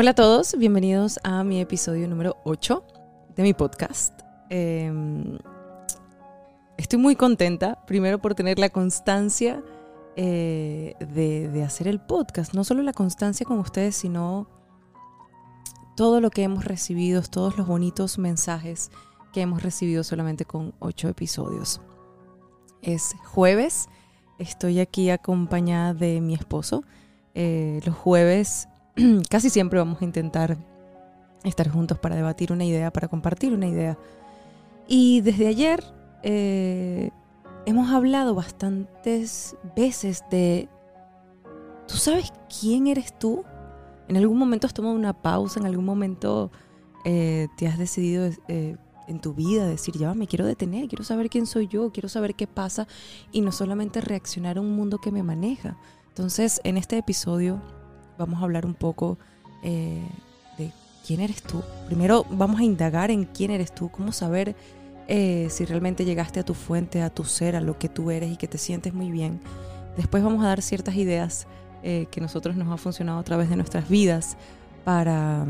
Hola a todos, bienvenidos a mi episodio número 8 de mi podcast. Em, estoy muy contenta, primero por tener la constancia eh, de, hacer el podcast. No solo la constancia con ustedes, sino todo lo que hemos recibido, todos los bonitos mensajes que hemos recibido solamente con 8 episodios. Es jueves, estoy aquí acompañada de mi esposo. Eh, los jueves casi siempre vamos a intentar estar juntos para debatir una idea, para compartir una idea. Y desde ayer eh, hemos hablado bastantes veces de, ¿tú sabes quién eres tú? En algún momento has tomado una pausa, en algún momento eh, te has decidido eh, en tu vida decir, ya me quiero detener, quiero saber quién soy yo, quiero saber qué pasa y no solamente reaccionar a un mundo que me maneja. Entonces, en este episodio vamos a hablar un poco eh, de quién eres tú. Primero vamos a indagar en quién eres tú, cómo saber eh, si realmente llegaste a tu fuente, a tu ser, a lo que tú eres y que te sientes muy bien. Después vamos a dar ciertas ideas eh, que nosotros nos ha funcionado a través de nuestras vidas para,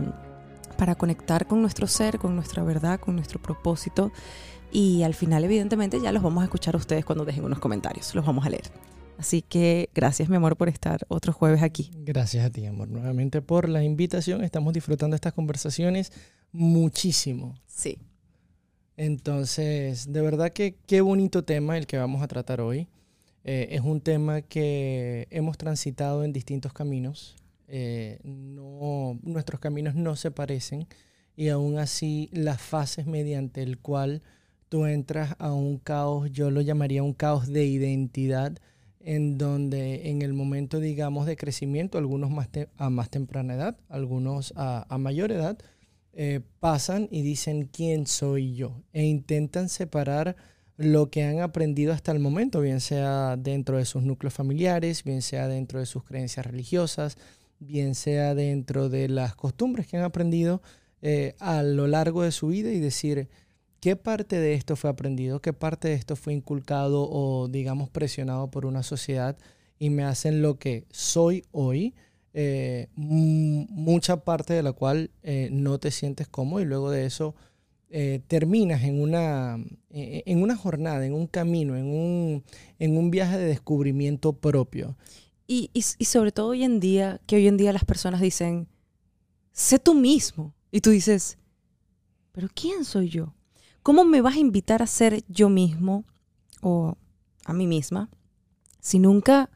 para conectar con nuestro ser, con nuestra verdad, con nuestro propósito. Y al final, evidentemente, ya los vamos a escuchar a ustedes cuando dejen unos comentarios. Los vamos a leer. Así que gracias, mi amor, por estar otro jueves aquí. Gracias a ti, amor, nuevamente por la invitación. Estamos disfrutando estas conversaciones muchísimo. Sí. Entonces, de verdad que qué bonito tema el que vamos a tratar hoy. Eh, es un tema que hemos transitado en distintos caminos. Eh, no, nuestros caminos no se parecen y aún así las fases mediante el cual tú entras a un caos, yo lo llamaría un caos de identidad, en donde en el momento, digamos, de crecimiento, algunos a más temprana edad, algunos a, mayor edad, eh, pasan y dicen quién soy yo e intentan separar lo que han aprendido hasta el momento, bien sea dentro de sus núcleos familiares, bien sea dentro de sus creencias religiosas, bien sea dentro de las costumbres que han aprendido eh, a lo largo de su vida y decir, ¿Qué parte de esto fue aprendido? ¿Qué parte de esto fue inculcado o, digamos, presionado por una sociedad y me hacen lo que soy hoy? Eh, mucha parte de la cual eh, no te sientes cómodo y luego de eso eh, terminas en una, en una jornada, en un camino, en un, en un viaje de descubrimiento propio. Y, y, y sobre todo hoy en día, que hoy en día las personas dicen, sé tú mismo. Y tú dices, pero ¿quién soy yo? ¿Cómo me vas a invitar a ser yo mismo o a mí misma si nunca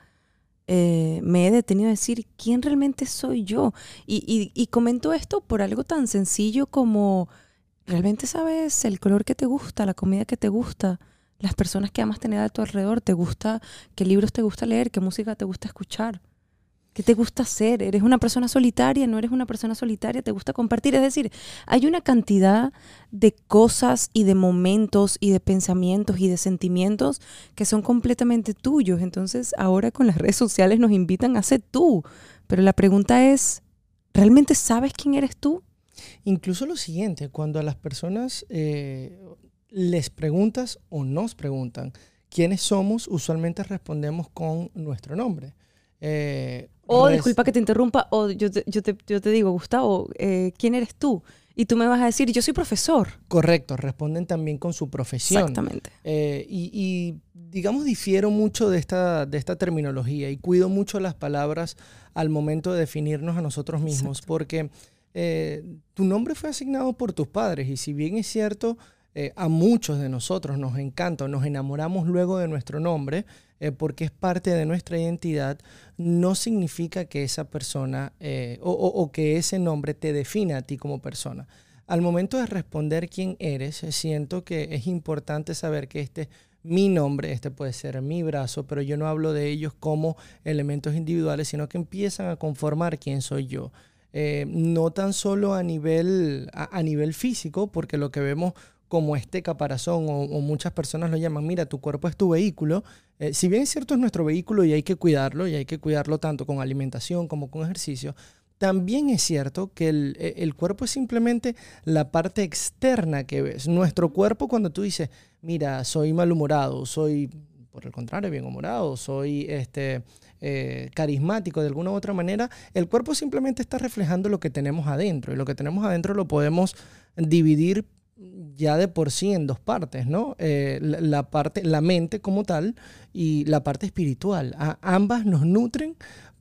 eh, me he detenido a decir quién realmente soy yo? Y, comento esto por algo tan sencillo como, ¿realmente sabes el color que te gusta, la comida que te gusta? las personas que amas tener a tu alrededor, te gusta, qué libros te gusta leer, qué música te gusta escuchar. ¿Qué te gusta hacer? ¿Eres una persona solitaria? ¿No eres una persona solitaria? ¿Te gusta compartir? Es decir, hay una cantidad de cosas y de momentos y de pensamientos y de sentimientos que son completamente tuyos. Entonces, ahora con las redes sociales nos invitan a ser tú. Pero la pregunta es, ¿realmente sabes quién eres tú? Incluso lo siguiente, cuando a las personas eh, les preguntas o nos preguntan quiénes somos, usualmente respondemos con nuestro nombre. Eh, o disculpa que te interrumpa, o yo te, yo te, digo, Gustavo, eh, ¿quién eres tú? Y tú me vas a decir, yo soy profesor. Correcto, responden también con su profesión. Exactamente. Eh, y, digamos, difiero mucho de esta, de esta terminología y cuido mucho las palabras al momento de definirnos a nosotros mismos, porque tu nombre fue asignado por tus padres y si bien es cierto, a muchos de nosotros nos encanta, nos enamoramos luego de nuestro nombre, eh, porque es parte de nuestra identidad, no significa que esa persona eh, o, que ese nombre te defina a ti como persona. Al momento de responder quién eres, siento que es importante saber que este mi nombre, este puede ser mi brazo, pero yo no hablo de ellos como elementos individuales, sino que empiezan a conformar quién soy yo. Eh, no tan solo a nivel, a nivel físico, porque lo que vemos como este caparazón o, muchas personas lo llaman, mira, tu cuerpo es tu vehículo. Eh, si bien es cierto es nuestro vehículo y hay que cuidarlo y hay que cuidarlo tanto con alimentación como con ejercicio, también es cierto que el, e, cuerpo es simplemente la parte externa que ves. Nuestro cuerpo cuando tú dices, mira, soy malhumorado, soy por el contrario, bien humorado, soy este, eh, carismático de alguna u otra manera, el cuerpo simplemente está reflejando lo que tenemos adentro y lo que tenemos adentro lo podemos dividir ya de por sí en dos partes, ¿no? Eh, la, parte, la mente como tal y la parte espiritual. ambas nos nutren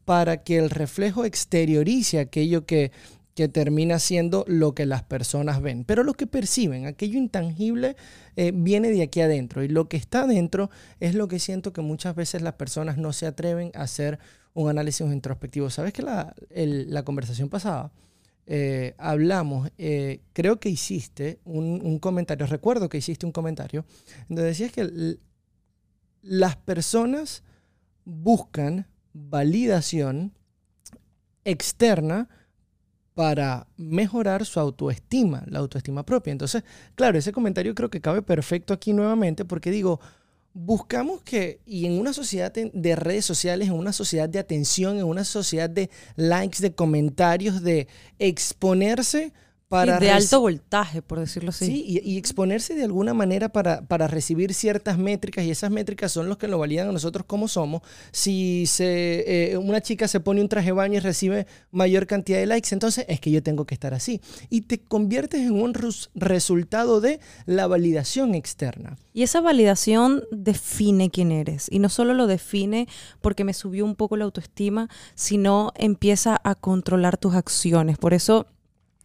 para que el reflejo exteriorice aquello que, que termina siendo lo que las personas ven. Pero lo que perciben, aquello intangible, eh, viene de aquí adentro. Y lo que está adentro es lo que siento que muchas veces las personas no se atreven a hacer un análisis introspectivo. ¿Sabes que la, la conversación pasada? Eh, hablamos, eh, creo que hiciste un, comentario, recuerdo que hiciste un comentario, donde decías que las personas buscan validación externa para mejorar su autoestima, la autoestima propia. Entonces, claro, ese comentario creo que cabe perfecto aquí nuevamente porque digo, buscamos que, y en una sociedad de redes sociales, en una sociedad de atención, en una sociedad de likes, de comentarios, de exponerse de alto voltaje, por decirlo así. Sí, y, exponerse de alguna manera para, para, recibir ciertas métricas, y esas métricas son los que lo validan a nosotros como somos. Si se, eh, una chica se pone un traje de baño y recibe mayor cantidad de likes, entonces es que yo tengo que estar así. Y te conviertes en un resultado de la validación externa. Y esa validación define quién eres. Y no solo lo define porque me subió un poco la autoestima, sino empieza a controlar tus acciones. Por eso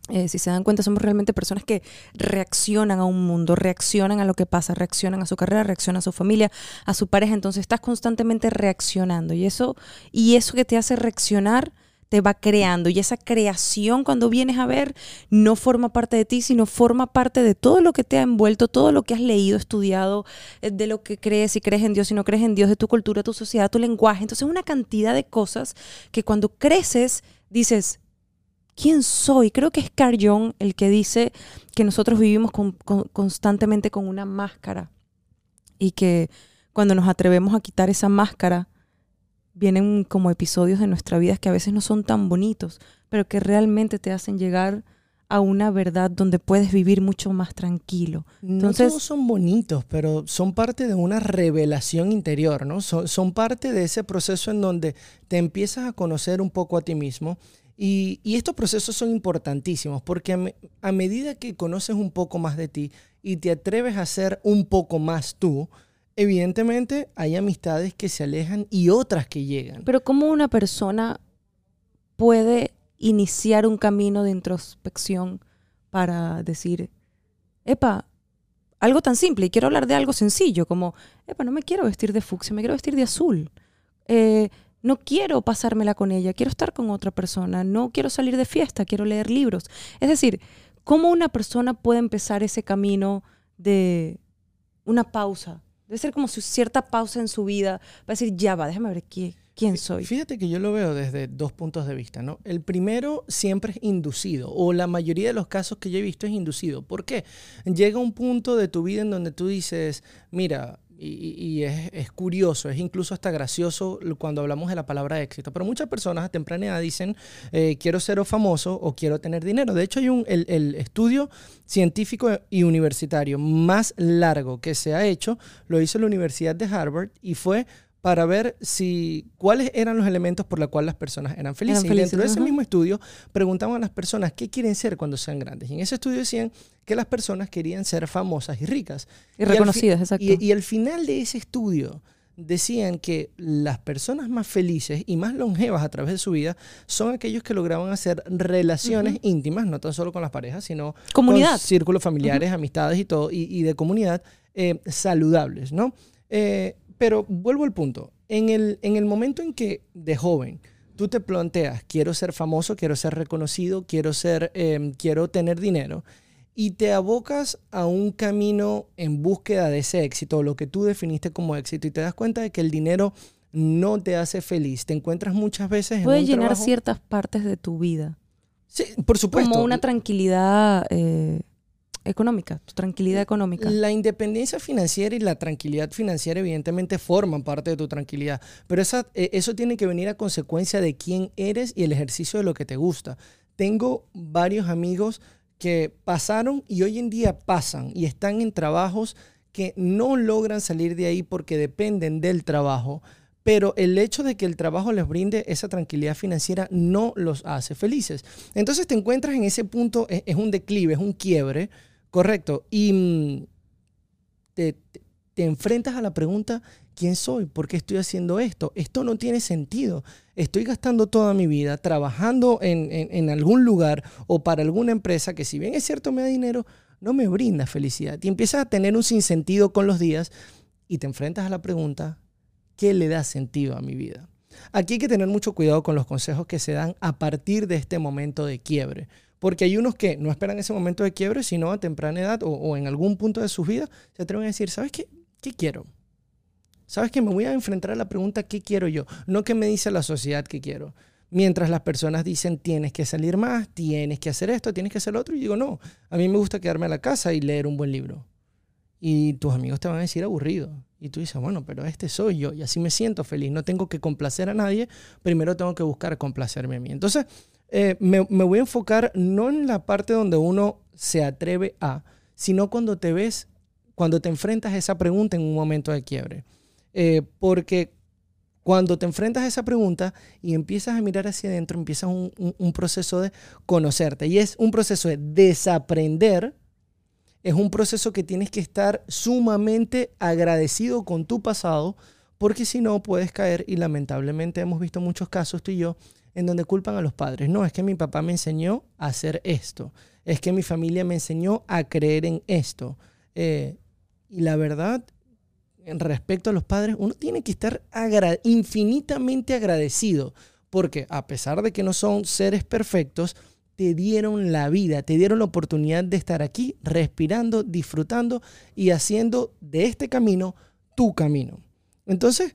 eh, si se dan cuenta, somos realmente personas que reaccionan a un mundo, reaccionan a lo que pasa, reaccionan a su carrera, reaccionan a su familia, a su pareja. Entonces estás constantemente reaccionando y eso, y eso que te hace reaccionar te va creando y esa creación cuando vienes a ver no forma parte de ti, sino forma parte de todo lo que te ha envuelto, todo lo que has leído, estudiado, eh, de lo que crees, si crees en Dios, si no crees en Dios, de tu cultura, tu sociedad, tu lenguaje. Entonces una cantidad de cosas que cuando creces dices, ¿Quién soy? Creo que es Carl Jung el que dice que nosotros vivimos constantemente con una máscara y que cuando nos atrevemos a quitar esa máscara, vienen como episodios de nuestra vida que a veces no son tan bonitos, pero que realmente te hacen llegar a una verdad donde puedes vivir mucho más tranquilo. Entonces, no todos son bonitos, pero son parte de una revelación interior, ¿no? Son, son parte de ese proceso en donde te empiezas a conocer un poco a ti mismo y, estos procesos son importantísimos porque a, medida que conoces un poco más de ti y te atreves a ser un poco más tú, evidentemente hay amistades que se alejan y otras que llegan. Pero ¿cómo una persona puede iniciar un camino de introspección para decir, epa, algo tan simple, y quiero hablar de algo sencillo, como, epa, no me quiero vestir de fucsia, me quiero vestir de azul. Eh, no quiero pasármela con ella, quiero estar con otra persona, no quiero salir de fiesta, quiero leer libros. Es decir, ¿cómo una persona puede empezar ese camino de una pausa? Debe ser como cierta pausa en su vida para decir, ya va, déjame ver quién, quién soy. Fíjate que yo lo veo desde dos puntos de vista, ¿no? El primero siempre es inducido, o la mayoría de los casos que yo he visto es inducido. ¿Por qué? Llega un punto de tu vida en donde tú dices, mira, y, es, curioso, es incluso hasta gracioso cuando hablamos de la palabra éxito. Pero muchas personas a temprana edad dicen, eh, quiero ser famoso o quiero tener dinero. De hecho, hay un, el, estudio científico y universitario más largo que se ha hecho, lo hizo la Universidad de Harvard y fue para ver si cuáles eran los elementos por los cuales las personas eran felices. y dentro de ese mismo estudio preguntaban a las personas qué quieren ser cuando sean grandes. Y en ese estudio decían que las personas querían ser famosas y ricas. Y, reconocidas, exacto. Y, y al final de ese estudio decían que las personas más felices y más longevas a través de su vida son aquellos que lograban hacer relaciones íntimas, no tan solo con las parejas, sino comunidad. con círculos familiares, amistades y todo, y, de comunidad eh, saludables, ¿no? Eh, pero vuelvo al punto. En el, en el momento en que de joven tú te planteas, quiero ser famoso, quiero ser reconocido, quiero, ser, em, quiero tener dinero, y te abocas a un camino en búsqueda de ese éxito, lo que tú definiste como éxito, y te das cuenta de que el dinero no te hace feliz, te encuentras muchas veces Puede llenar ciertas partes de tu vida. Sí, por supuesto. Como una tranquilidad eh, económica, tu tranquilidad económica. La independencia financiera y la tranquilidad financiera evidentemente forman parte de tu tranquilidad, pero esa, e, eso tiene que venir a consecuencia de quién eres y el ejercicio de lo que te gusta. Tengo varios amigos que pasaron y hoy en día pasan y están en trabajos que no logran salir de ahí porque dependen del trabajo, pero el hecho de que el trabajo les brinde esa tranquilidad financiera no los hace felices. Entonces te encuentras en ese punto, es, un declive, es un quiebre, correcto, y mm, te, enfrentas a la pregunta, ¿quién soy? ¿Por qué estoy haciendo esto? Esto no tiene sentido. Estoy gastando toda mi vida trabajando en, en algún lugar o para alguna empresa que si bien es cierto me da dinero, no me brinda felicidad. Y empiezas a tener un sinsentido con los días y te enfrentas a la pregunta, ¿qué le da sentido a mi vida? Aquí hay que tener mucho cuidado con los consejos que se dan a partir de este momento de quiebre. Porque hay unos que no esperan ese momento de quiebre, sino a temprana edad o, en algún punto de su vida se atreven a decir, ¿sabes qué? ¿Qué quiero? ¿Sabes qué? Me voy a enfrentar a la pregunta, ¿qué quiero yo? No qué me dice la sociedad que quiero. Mientras las personas dicen, tienes que salir más, tienes que hacer esto, tienes que hacer otro. Y digo, no, a mí me gusta quedarme a la casa y leer un buen libro. Y tus amigos te van a decir aburrido. Y tú dices, bueno, pero este soy yo y así me siento feliz. No tengo que complacer a nadie, primero tengo que buscar complacerme a mí. Entonces, eh, me, voy a enfocar no en la parte donde uno se atreve a, sino cuando te ves, cuando te enfrentas a esa pregunta en un momento de quiebre. Eh, porque cuando te enfrentas a esa pregunta y empiezas a mirar hacia adentro, empiezas un, un proceso de conocerte. Y es un proceso de desaprender es un proceso que tienes que estar sumamente agradecido con tu pasado, porque si no puedes caer, y lamentablemente hemos visto muchos casos, tú y yo, en donde culpan a los padres. No, es que mi papá me enseñó a hacer esto, es que mi familia me enseñó a creer en esto. Eh, y la verdad, respecto a los padres, uno tiene que estar infinitamente agradecido, porque a pesar de que no son seres perfectos, te dieron la vida, te dieron la oportunidad de estar aquí respirando, disfrutando y haciendo de este camino tu camino. Entonces,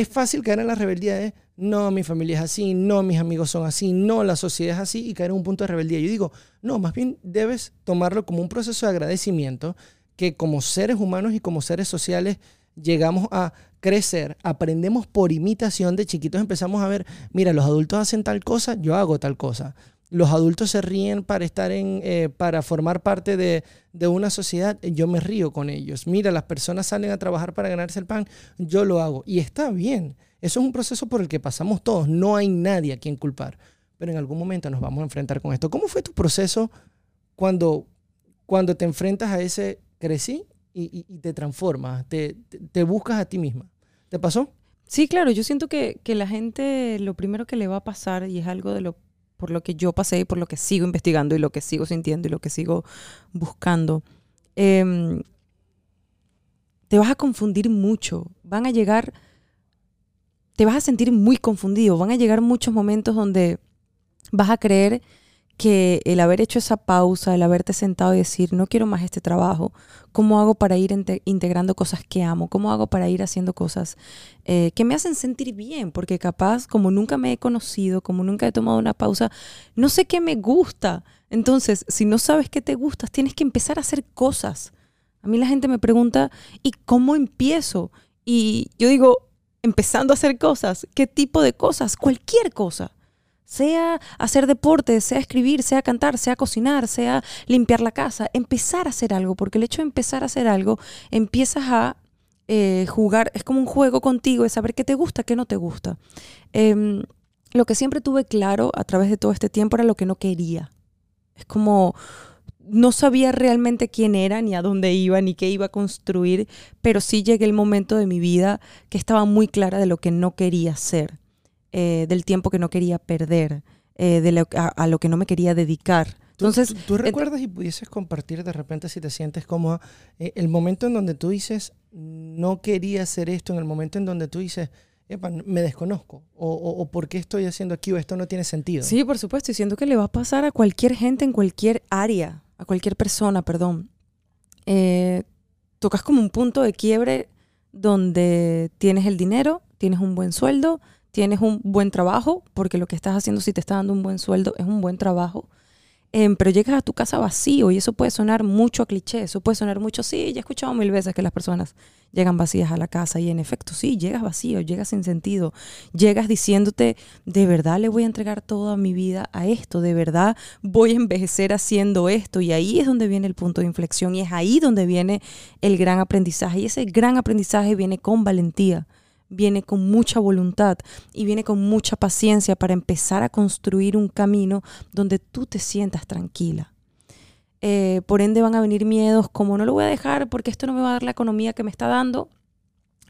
es fácil caer en la rebeldía de, no, mi familia es así, no, mis amigos son así, no, la sociedad es así y caer en un punto de rebeldía. Yo digo, no, más bien debes tomarlo como un proceso de agradecimiento que como seres humanos y como seres sociales llegamos a crecer, aprendemos por imitación, de chiquitos empezamos a ver, mira, los adultos hacen tal cosa, yo hago tal cosa los adultos se ríen para estar en, eh, para formar parte de, una sociedad, yo me río con ellos. Mira, las personas salen a trabajar para ganarse el pan, yo lo hago. Y está bien. Eso es un proceso por el que pasamos todos. No hay nadie a quien culpar. Pero en algún momento nos vamos a enfrentar con esto. ¿Cómo fue tu proceso cuando, cuando te enfrentas a ese crecí y, te transformas, te, te, buscas a ti misma? ¿Te pasó? Sí, claro. Yo siento que, que la gente lo primero que le va a pasar, y es algo de lo por lo que yo pasé y por lo que sigo investigando y lo que sigo sintiendo y lo que sigo buscando, em, te vas a confundir mucho. Van a llegar, te vas a sentir muy confundido. Van a llegar muchos momentos donde vas a creer que el haber hecho esa pausa, el haberte sentado y decir, no quiero más este trabajo, ¿cómo hago para ir integrando cosas que amo? ¿Cómo hago para ir haciendo cosas eh, que me hacen sentir bien? Porque capaz, como nunca me he conocido, como nunca he tomado una pausa, no sé qué me gusta. Entonces, si no sabes qué te gusta, tienes que empezar a hacer cosas. A mí la gente me pregunta, ¿y cómo empiezo? Y yo digo, empezando a hacer cosas. ¿Qué tipo de cosas? Cualquier cosa sea hacer deporte, sea escribir, sea cantar, sea cocinar, sea limpiar la casa, empezar a hacer algo, porque el hecho de empezar a hacer algo, empiezas a eh, jugar, es como un juego contigo, es saber qué te gusta, qué no te gusta. Em, lo que siempre tuve claro a través de todo este tiempo era lo que no quería. Es como no sabía realmente quién era, ni a dónde iba, ni qué iba a construir, pero sí llegué el momento de mi vida que estaba muy clara de lo que no quería ser. Eh, del tiempo que no quería perder, eh, de a, lo que no me quería dedicar. Entonces, ¿Tú, recuerdas y pudieses compartir de repente si te sientes como eh, el momento en donde tú dices, no quería hacer esto, en el momento en donde tú dices, me desconozco, o, o, por qué estoy haciendo aquí, o esto no tiene sentido. Sí, por supuesto, y siento que le va a pasar a cualquier gente en cualquier área, a cualquier persona, perdón. tocas como un punto de quiebre donde tienes el dinero, tienes un buen sueldo, tienes un buen trabajo, porque lo que estás haciendo si te está dando un buen sueldo es un buen trabajo. Em, pero llegas a tu casa vacío y eso puede sonar mucho a cliché, eso puede sonar mucho, sí, ya he escuchado mil veces que las personas llegan vacías a la casa y en efecto, sí, llegas vacío, llegas sin sentido, llegas diciéndote, de verdad le voy a entregar toda mi vida a esto, de verdad voy a envejecer haciendo esto y ahí es donde viene el punto de inflexión y es ahí donde viene el gran aprendizaje y ese gran aprendizaje viene con valentía viene con mucha voluntad y viene con mucha paciencia para empezar a construir un camino donde tú te sientas tranquila. Eh, por ende van a venir miedos como no lo voy a dejar porque esto no me va a dar la economía que me está dando.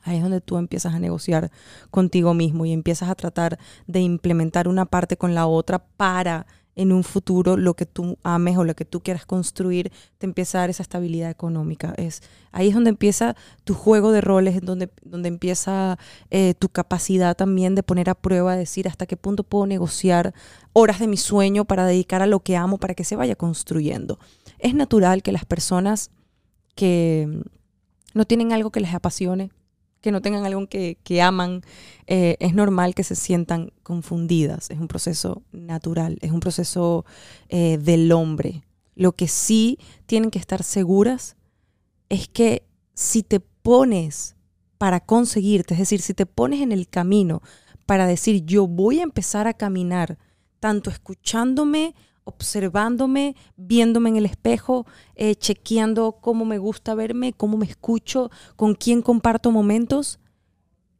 Ahí es donde tú empiezas a negociar contigo mismo y empiezas a tratar de implementar una parte con la otra para en un futuro lo que tú ames o lo que tú quieras construir te empieza a dar esa estabilidad económica. Es, ahí es donde empieza tu juego de roles, donde, donde empieza eh, tu capacidad también de poner a prueba, decir hasta qué punto puedo negociar horas de mi sueño para dedicar a lo que amo, para que se vaya construyendo. Es natural que las personas que no tienen algo que les apasione, que no tengan algo que, aman, eh, es normal que se sientan confundidas. Es un proceso natural, es un proceso eh, del hombre. Lo que sí tienen que estar seguras es que si te pones para conseguirte, es decir, si te pones en el camino para decir yo voy a empezar a caminar, tanto escuchándome observándome, viéndome en el espejo, eh, chequeando cómo me gusta verme, cómo me escucho, con quién comparto momentos,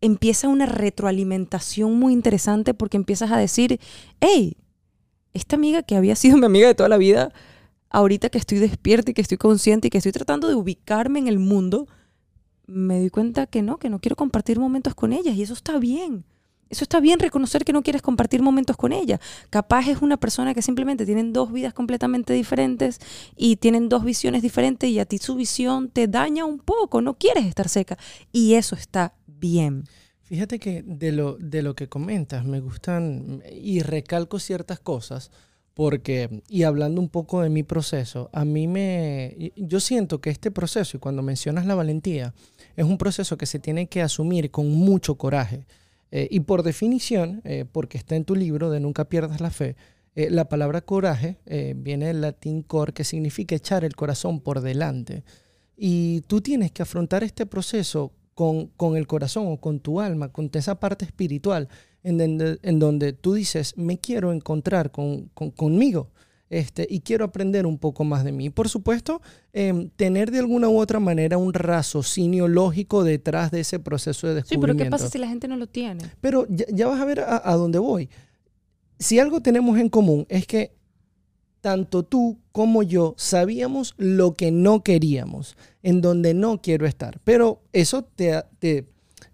empieza una retroalimentación muy interesante porque empiezas a decir, hey, esta amiga que había sido mi amiga de toda la vida, ahorita que estoy despierta y que estoy consciente y que estoy tratando de ubicarme en el mundo, me doy cuenta que no, que no quiero compartir momentos con ellas y eso está bien. Eso está bien reconocer que no quieres compartir momentos con ella. Capaz es una persona que simplemente tienen dos vidas completamente diferentes y tienen dos visiones diferentes y a ti su visión te daña un poco, no quieres estar seca. Y eso está bien. Fíjate que de lo, de lo que comentas me gustan y recalco ciertas cosas porque, y hablando un poco de mi proceso, a mí me, yo siento que este proceso, y cuando mencionas la valentía, es un proceso que se tiene que asumir con mucho coraje. Eh, y por definición, eh, porque está en tu libro de Nunca pierdas la fe, eh, la palabra coraje viene del latín cor, que significa echar el corazón por delante. Y tú tienes que afrontar este proceso con, con el corazón o con tu alma, con esa parte espiritual, en, en donde tú dices, me quiero encontrar con, con, conmigo. Este, y quiero aprender un poco más de mí. Por supuesto, em, tener de alguna u otra manera un raciocinio lógico detrás de ese proceso de descubrimiento. Sí, pero ¿qué pasa si la gente no lo tiene? Pero ya, vas a ver a, a dónde voy. Si algo tenemos en común es que tanto tú como yo sabíamos lo que no queríamos, en donde no quiero estar. Pero eso te, te,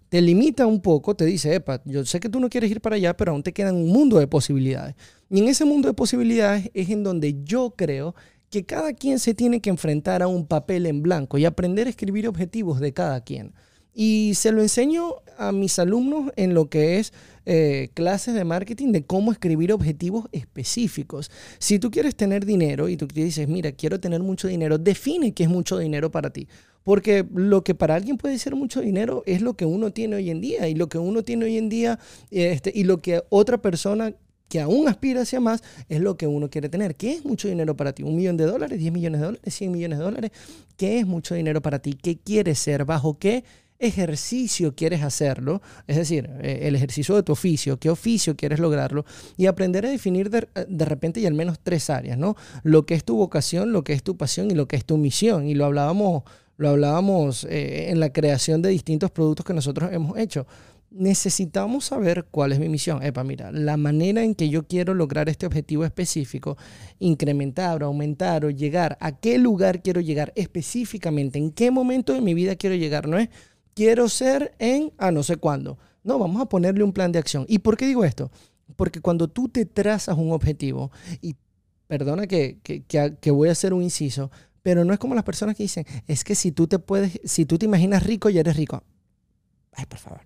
te limita un poco, te dice, epa, yo sé que tú no quieres ir para allá, pero aún te queda un mundo de posibilidades. Y en ese mundo de posibilidades es en donde yo creo que cada quien se tiene que enfrentar a un papel en blanco y aprender a escribir objetivos de cada quien. Y se lo enseño a mis alumnos en lo que es eh, clases de marketing de cómo escribir objetivos específicos. Si tú quieres tener dinero y tú dices, mira, quiero tener mucho dinero, define qué es mucho dinero para ti. Porque lo que para alguien puede ser mucho dinero es lo que uno tiene hoy en día. Y lo que uno tiene hoy en día este, y lo que otra persona que aún aspira hacia más, es lo que uno quiere tener. ¿Qué es mucho dinero para ti? ¿Un millón de dólares? ¿Diez millones de dólares? ¿Cien millones de dólares? ¿Qué es mucho dinero para ti? ¿Qué quieres ser? ¿Bajo qué ejercicio quieres hacerlo? Es decir, eh, el ejercicio de tu oficio, qué oficio quieres lograrlo y aprender a definir de, repente y al menos tres áreas, ¿no? Lo que es tu vocación, lo que es tu pasión y lo que es tu misión. Y lo hablábamos, lo hablábamos eh, en la creación de distintos productos que nosotros hemos hecho necesitamos saber cuál es mi misión. Epa, mira, la manera en que yo quiero lograr este objetivo específico, incrementar o aumentar o llegar, a qué lugar quiero llegar específicamente, en qué momento de mi vida quiero llegar, no es quiero ser en a no sé cuándo. No, vamos a ponerle un plan de acción. ¿Y por qué digo esto? Porque cuando tú te trazas un objetivo, y perdona que, que, que voy a hacer un inciso, pero no es como las personas que dicen, es que si tú te puedes, si tú te imaginas rico, ya eres rico. Ay, por favor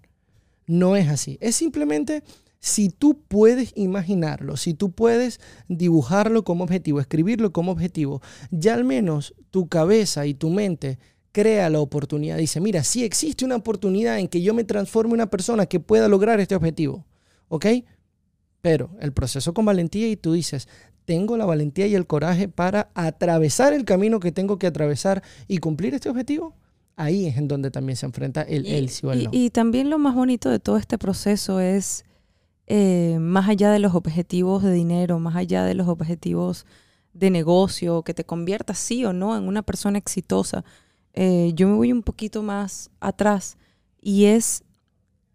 no es así. Es simplemente si tú puedes imaginarlo, si tú puedes dibujarlo como objetivo, escribirlo como objetivo, ya al menos tu cabeza y tu mente crea la oportunidad. Dice, mira, sí existe una oportunidad en que yo me transforme en una persona que pueda lograr este objetivo. ¿Ok? Pero el proceso con valentía y tú dices, tengo la valentía y el coraje para atravesar el camino que tengo que atravesar y cumplir este objetivo? Ahí es en donde también se enfrenta el, el sí o el y, no. y también lo más bonito de todo este proceso es, eh, más allá de los objetivos de dinero, más allá de los objetivos de negocio, que te conviertas sí o no en una persona exitosa, eh, yo me voy un poquito más atrás y es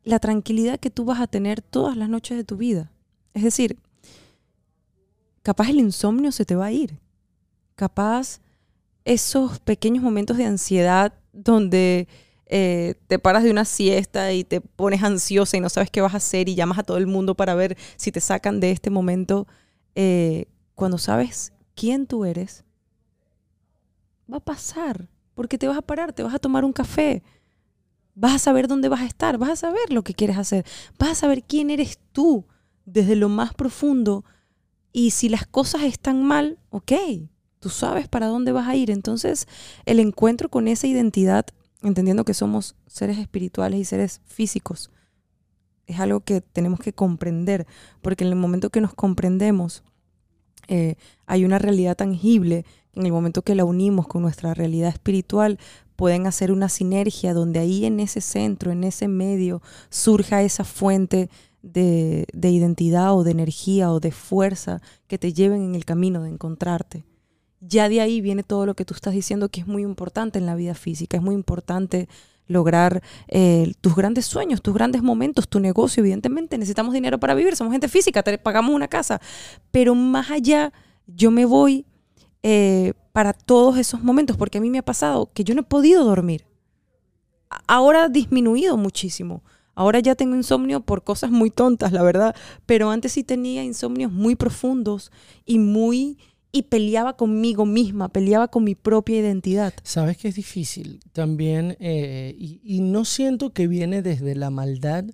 la tranquilidad que tú vas a tener todas las noches de tu vida. Es decir, capaz el insomnio se te va a ir. Capaz esos pequeños momentos de ansiedad donde eh, te paras de una siesta y te pones ansiosa y no sabes qué vas a hacer y llamas a todo el mundo para ver si te sacan de este momento, eh, cuando sabes quién tú eres, va a pasar, porque te vas a parar, te vas a tomar un café, vas a saber dónde vas a estar, vas a saber lo que quieres hacer, vas a saber quién eres tú desde lo más profundo y si las cosas están mal, ok, tú sabes para dónde vas a ir. Entonces, el encuentro con esa identidad, entendiendo que somos seres espirituales y seres físicos, es algo que tenemos que comprender, porque en el momento que nos comprendemos, eh, hay una realidad tangible, en el momento que la unimos con nuestra realidad espiritual, pueden hacer una sinergia donde ahí en ese centro, en ese medio, surja esa fuente de, de identidad o de energía o de fuerza que te lleven en el camino de encontrarte ya de ahí viene todo lo que tú estás diciendo que es muy importante en la vida física, es muy importante lograr eh, tus grandes sueños, tus grandes momentos, tu negocio. Evidentemente necesitamos dinero para vivir, somos gente física, te pagamos una casa, pero más allá yo me voy eh, para todos esos momentos, porque a mí me ha pasado que yo no he podido dormir. Ahora ha disminuido muchísimo. Ahora ya tengo insomnio por cosas muy tontas, la verdad, pero antes sí tenía insomnios muy profundos y muy y peleaba conmigo misma, peleaba con mi propia identidad. Sabes que es difícil también, eh, y, no siento que viene desde la maldad,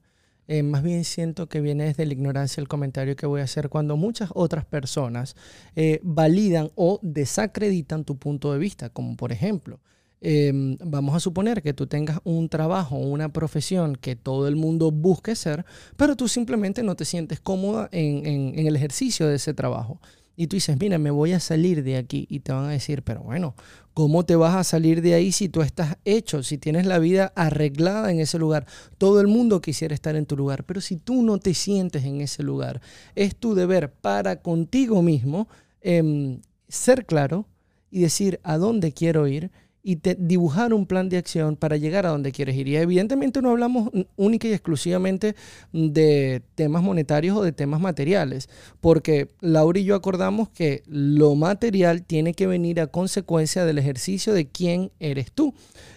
eh, más bien siento que viene desde la ignorancia el comentario que voy a hacer cuando muchas otras personas eh, validan o desacreditan tu punto de vista, como por ejemplo, eh, vamos a suponer que tú tengas un trabajo, una profesión que todo el mundo busque ser, pero tú simplemente no te sientes cómoda en, el ejercicio de ese trabajo y tú dices, mira, me voy a salir de aquí. Y te van a decir, pero bueno, ¿cómo te vas a salir de ahí si tú estás hecho, si tienes la vida arreglada en ese lugar? Todo el mundo quisiera estar en tu lugar, pero si tú no te sientes en ese lugar, es tu deber para contigo mismo eh, ser claro y decir a dónde quiero ir y te, dibujar un plan de acción para llegar a donde quieres ir. Y evidentemente no hablamos única y exclusivamente de temas monetarios o de temas materiales, porque Laura y yo acordamos que lo material tiene que venir a consecuencia del ejercicio de quién eres tú.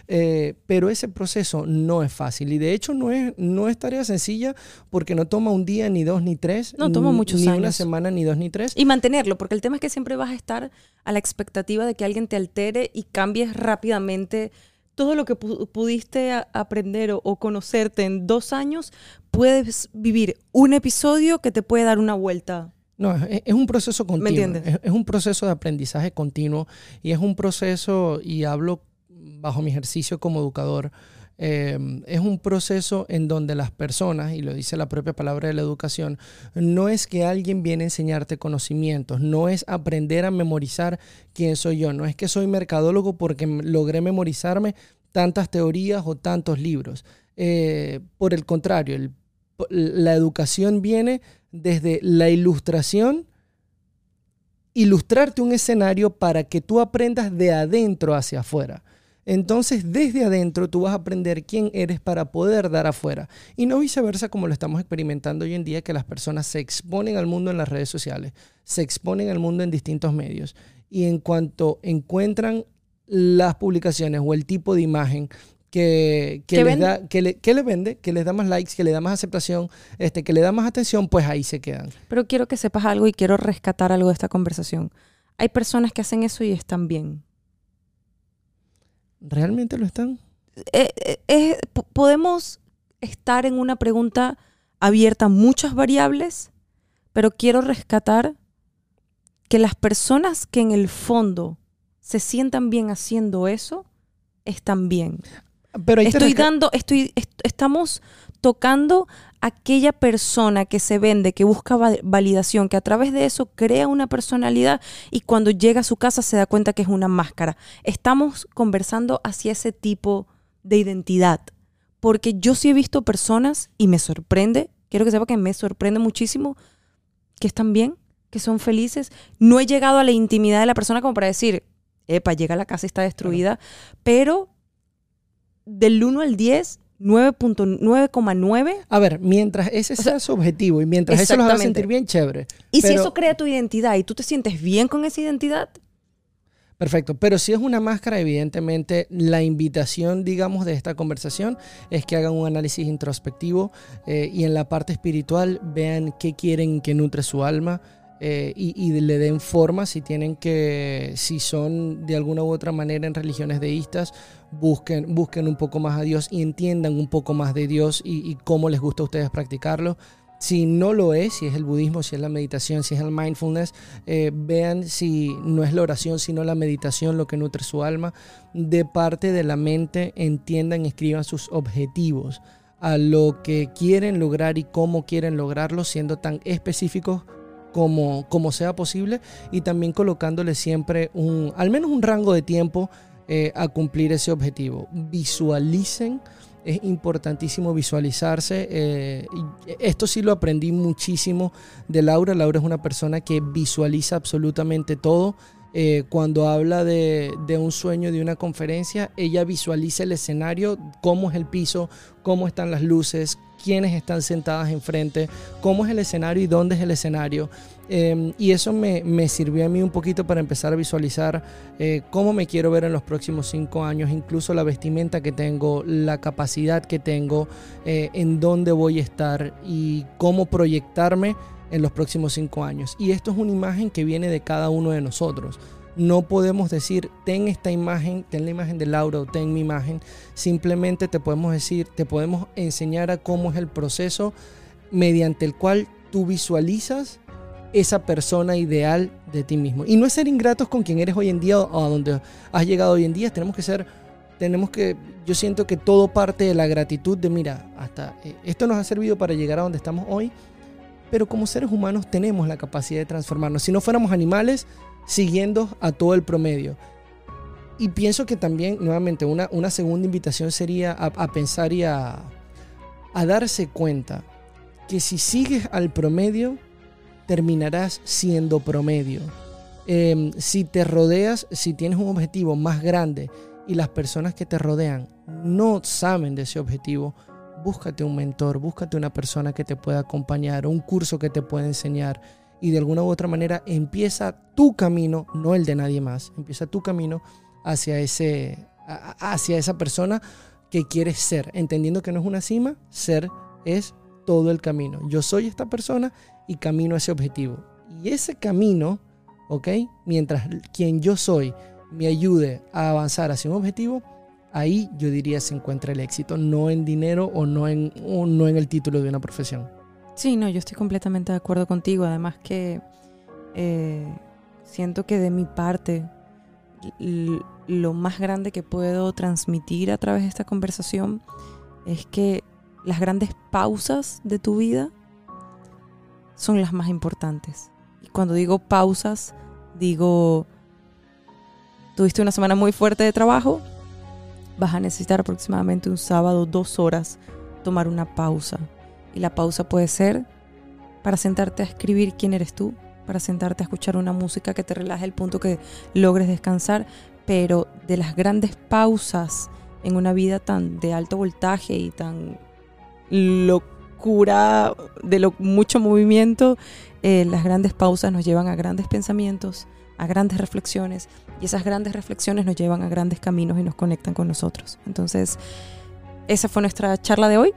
Eh, pero ese proceso no es fácil y de hecho no es, no es tarea sencilla porque no toma un día, ni dos, ni tres. No toma muchos ni años. una semana, ni dos, ni tres. Y mantenerlo, porque el tema es que siempre vas a estar a la expectativa de que alguien te altere y cambies rápidamente todo lo que pu pudiste aprender o, o, conocerte en dos años, puedes vivir un episodio que te puede dar una vuelta. No, es, es un proceso continuo. ¿Me entiendes? Es, es, un proceso de aprendizaje continuo y es un proceso, y hablo bajo mi ejercicio como educador, eh, es un proceso en donde las personas, y lo dice la propia palabra de la educación, no es que alguien viene a enseñarte conocimientos, no es aprender a memorizar quién soy yo, no es que soy mercadólogo porque logré memorizarme tantas teorías o tantos libros. Eh, por el contrario, la educación viene desde la ilustración, ilustrarte un escenario para que tú aprendas de adentro hacia afuera. Entonces, desde adentro tú vas a aprender quién eres para poder dar afuera. Y no viceversa como lo estamos experimentando hoy en día, que las personas se exponen al mundo en las redes sociales, se exponen al mundo en distintos medios. Y en cuanto encuentran las publicaciones o el tipo de imagen que, que, les da, que, le, que le vende, que les da más likes, que le da más aceptación, este, que le da más atención, pues ahí se quedan. Pero quiero que sepas algo y quiero rescatar algo de esta conversación. Hay personas que hacen eso y están bien. ¿Realmente lo están? Eh, eh, eh, podemos estar en una pregunta abierta a muchas variables, pero quiero rescatar que las personas que en el fondo se sientan bien haciendo eso, están bien. Pero estoy dando, estoy, est estamos tocando aquella persona que se vende, que busca validación, que a través de eso crea una personalidad y cuando llega a su casa se da cuenta que es una máscara. Estamos conversando hacia ese tipo de identidad. Porque yo sí he visto personas y me sorprende, quiero que sepa que me sorprende muchísimo, que están bien, que son felices. No he llegado a la intimidad de la persona como para decir, epa, llega a la casa y está destruida, pero del 1 al 10, 9.9,9. A ver, mientras ese sea su objetivo y mientras eso los haga sentir bien, chévere. Y si eso crea tu identidad y tú te sientes bien con esa identidad. Perfecto, pero si es una máscara, evidentemente la invitación, digamos, de esta conversación es que hagan un análisis introspectivo eh, y en la parte espiritual vean qué quieren que nutre su alma, eh, y, le den forma si tienen que, si son de alguna u otra manera en religiones deístas, busquen, busquen un poco más a Dios y entiendan un poco más de Dios y, cómo les gusta a ustedes practicarlo. Si no lo es, si es el budismo, si es la meditación, si es el mindfulness, eh, vean si no es la oración, sino la meditación lo que nutre su alma. De parte de la mente, entiendan y escriban sus objetivos a lo que quieren lograr y cómo quieren lograrlo, siendo tan específicos como, sea posible y también colocándole siempre un, al menos un rango de tiempo eh, a cumplir ese objetivo. Visualicen, es importantísimo visualizarse. Eh, esto sí lo aprendí muchísimo de Laura. Laura es una persona que visualiza absolutamente todo. Eh, cuando habla de, de, un sueño, de una conferencia, ella visualiza el escenario, cómo es el piso, cómo están las luces, quiénes están sentadas enfrente, cómo es el escenario y dónde es el escenario. Em, y eso me, sirvió a mí un poquito para empezar a visualizar eh, cómo me quiero ver en los próximos cinco años, incluso la vestimenta que tengo, la capacidad que tengo, eh, en dónde voy a estar y cómo proyectarme en los próximos cinco años. Y esto es una imagen que viene de cada uno de nosotros. No podemos decir, ten esta imagen, ten la imagen de Laura o ten mi imagen. Simplemente te podemos decir, te podemos enseñar a cómo es el proceso mediante el cual tú visualizas esa persona ideal de ti mismo. Y no es ser ingratos con quien eres hoy en día o a donde has llegado hoy en día. Tenemos que ser, tenemos que, yo siento que todo parte de la gratitud de, mira, hasta eh, esto nos ha servido para llegar a donde estamos hoy. Pero como seres humanos tenemos la capacidad de transformarnos. Si no fuéramos animales, siguiendo a todo el promedio. Y pienso que también, nuevamente, una, una segunda invitación sería a, pensar y a, darse cuenta que si sigues al promedio, terminarás siendo promedio. Em, si te rodeas, si tienes un objetivo más grande y las personas que te rodean no saben de ese objetivo, búscate un mentor, búscate una persona que te pueda acompañar, un curso que te pueda enseñar y de alguna u otra manera empieza tu camino, no el de nadie más, empieza tu camino hacia, ese, hacia esa persona que quieres ser, entendiendo que no es una cima, ser es todo el camino. Yo soy esta persona y camino a ese objetivo. Y ese camino, ¿ok? Mientras quien yo soy me ayude a avanzar hacia un objetivo, ahí yo diría se encuentra el éxito, no en dinero o no en, o no en el título de una profesión. Sí, no, yo estoy completamente de acuerdo contigo. Además que eh, siento que de mi parte lo más grande que puedo transmitir a través de esta conversación es que las grandes pausas de tu vida son las más importantes. Y cuando digo pausas, digo, tuviste una semana muy fuerte de trabajo, vas a necesitar aproximadamente un sábado, dos horas, tomar una pausa y la pausa puede ser para sentarte a escribir quién eres tú, para sentarte a escuchar una música que te relaje el punto que logres descansar, pero de las grandes pausas en una vida tan de alto voltaje y tan locura, de lo, mucho movimiento, eh, las grandes pausas nos llevan a grandes pensamientos, a grandes reflexiones, y esas grandes reflexiones nos llevan a grandes caminos y nos conectan con nosotros. Entonces, esa fue nuestra charla de hoy.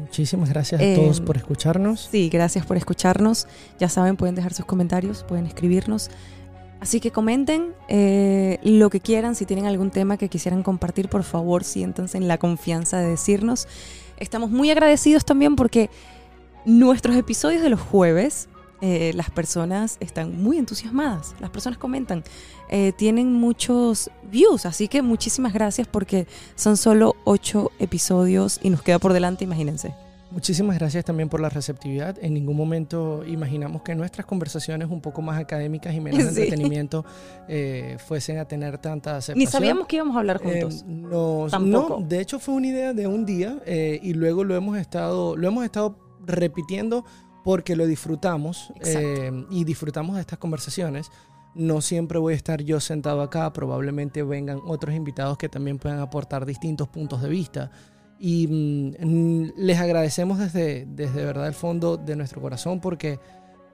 Muchísimas gracias a todos em, por escucharnos. Sí, gracias por escucharnos. Ya saben, pueden dejar sus comentarios, pueden escribirnos. Así que comenten eh, lo que quieran, si tienen algún tema que quisieran compartir, por favor, siéntanse en la confianza de decirnos. Estamos muy agradecidos también porque nuestros episodios de los jueves eh, las personas están muy entusiasmadas, las personas comentan, eh, tienen muchos views, así que muchísimas gracias porque son solo ocho episodios y nos queda por delante, imagínense. Muchísimas gracias también por la receptividad. En ningún momento imaginamos que nuestras conversaciones un poco más académicas y menos entretenimiento eh, fuesen a tener tanta aceptación. Ni sabíamos que íbamos a hablar eh, juntos. no, de hecho fue una idea de un día eh, y luego lo hemos estado, lo hemos estado repitiendo porque lo disfrutamos y disfrutamos de estas conversaciones. No siempre voy a estar yo sentado acá, probablemente vengan otros invitados que también puedan aportar distintos puntos de vista. Y mm, les agradecemos desde, desde verdad el fondo de nuestro corazón porque,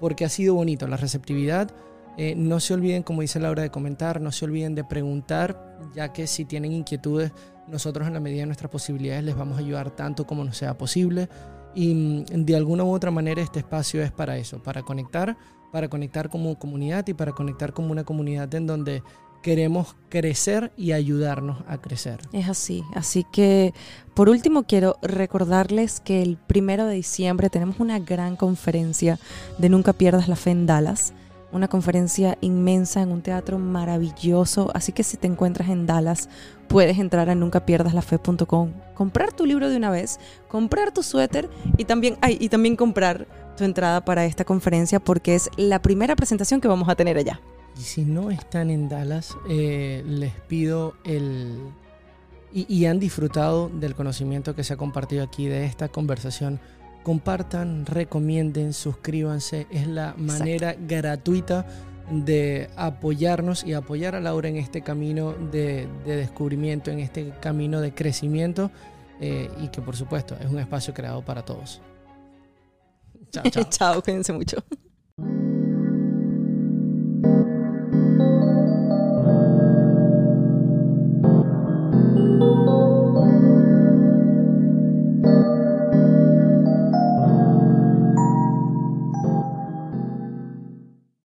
porque ha sido bonito la receptividad. Eh, no se olviden, como dice Laura, de comentar, no se olviden de preguntar, ya que si tienen inquietudes, nosotros en la medida de nuestras posibilidades les vamos a ayudar tanto como nos sea posible. Y mm, de alguna u otra manera este espacio es para eso, para conectar, para conectar como comunidad y para conectar como una comunidad en donde queremos crecer y ayudarnos a crecer. Es así. Así que, por último, quiero recordarles que el primero de diciembre tenemos una gran conferencia de Nunca Pierdas la Fe en Dallas. Una conferencia inmensa en un teatro maravilloso. Así que si te encuentras en Dallas, puedes entrar a nuncapierdasLafe.com, comprar tu libro de una vez, comprar tu suéter y también, ay, y también comprar tu entrada para esta conferencia porque es la primera presentación que vamos a tener allá. Y si no están en Dallas, eh, les pido el... Y, han disfrutado del conocimiento que se ha compartido aquí, de esta conversación, compartan, recomienden, suscríbanse. Es la manera gratuita de apoyarnos y apoyar a Laura en este camino de, descubrimiento, en este camino de crecimiento eh, y que por supuesto es un espacio creado para todos. Chao, chao. chao, cuídense mucho.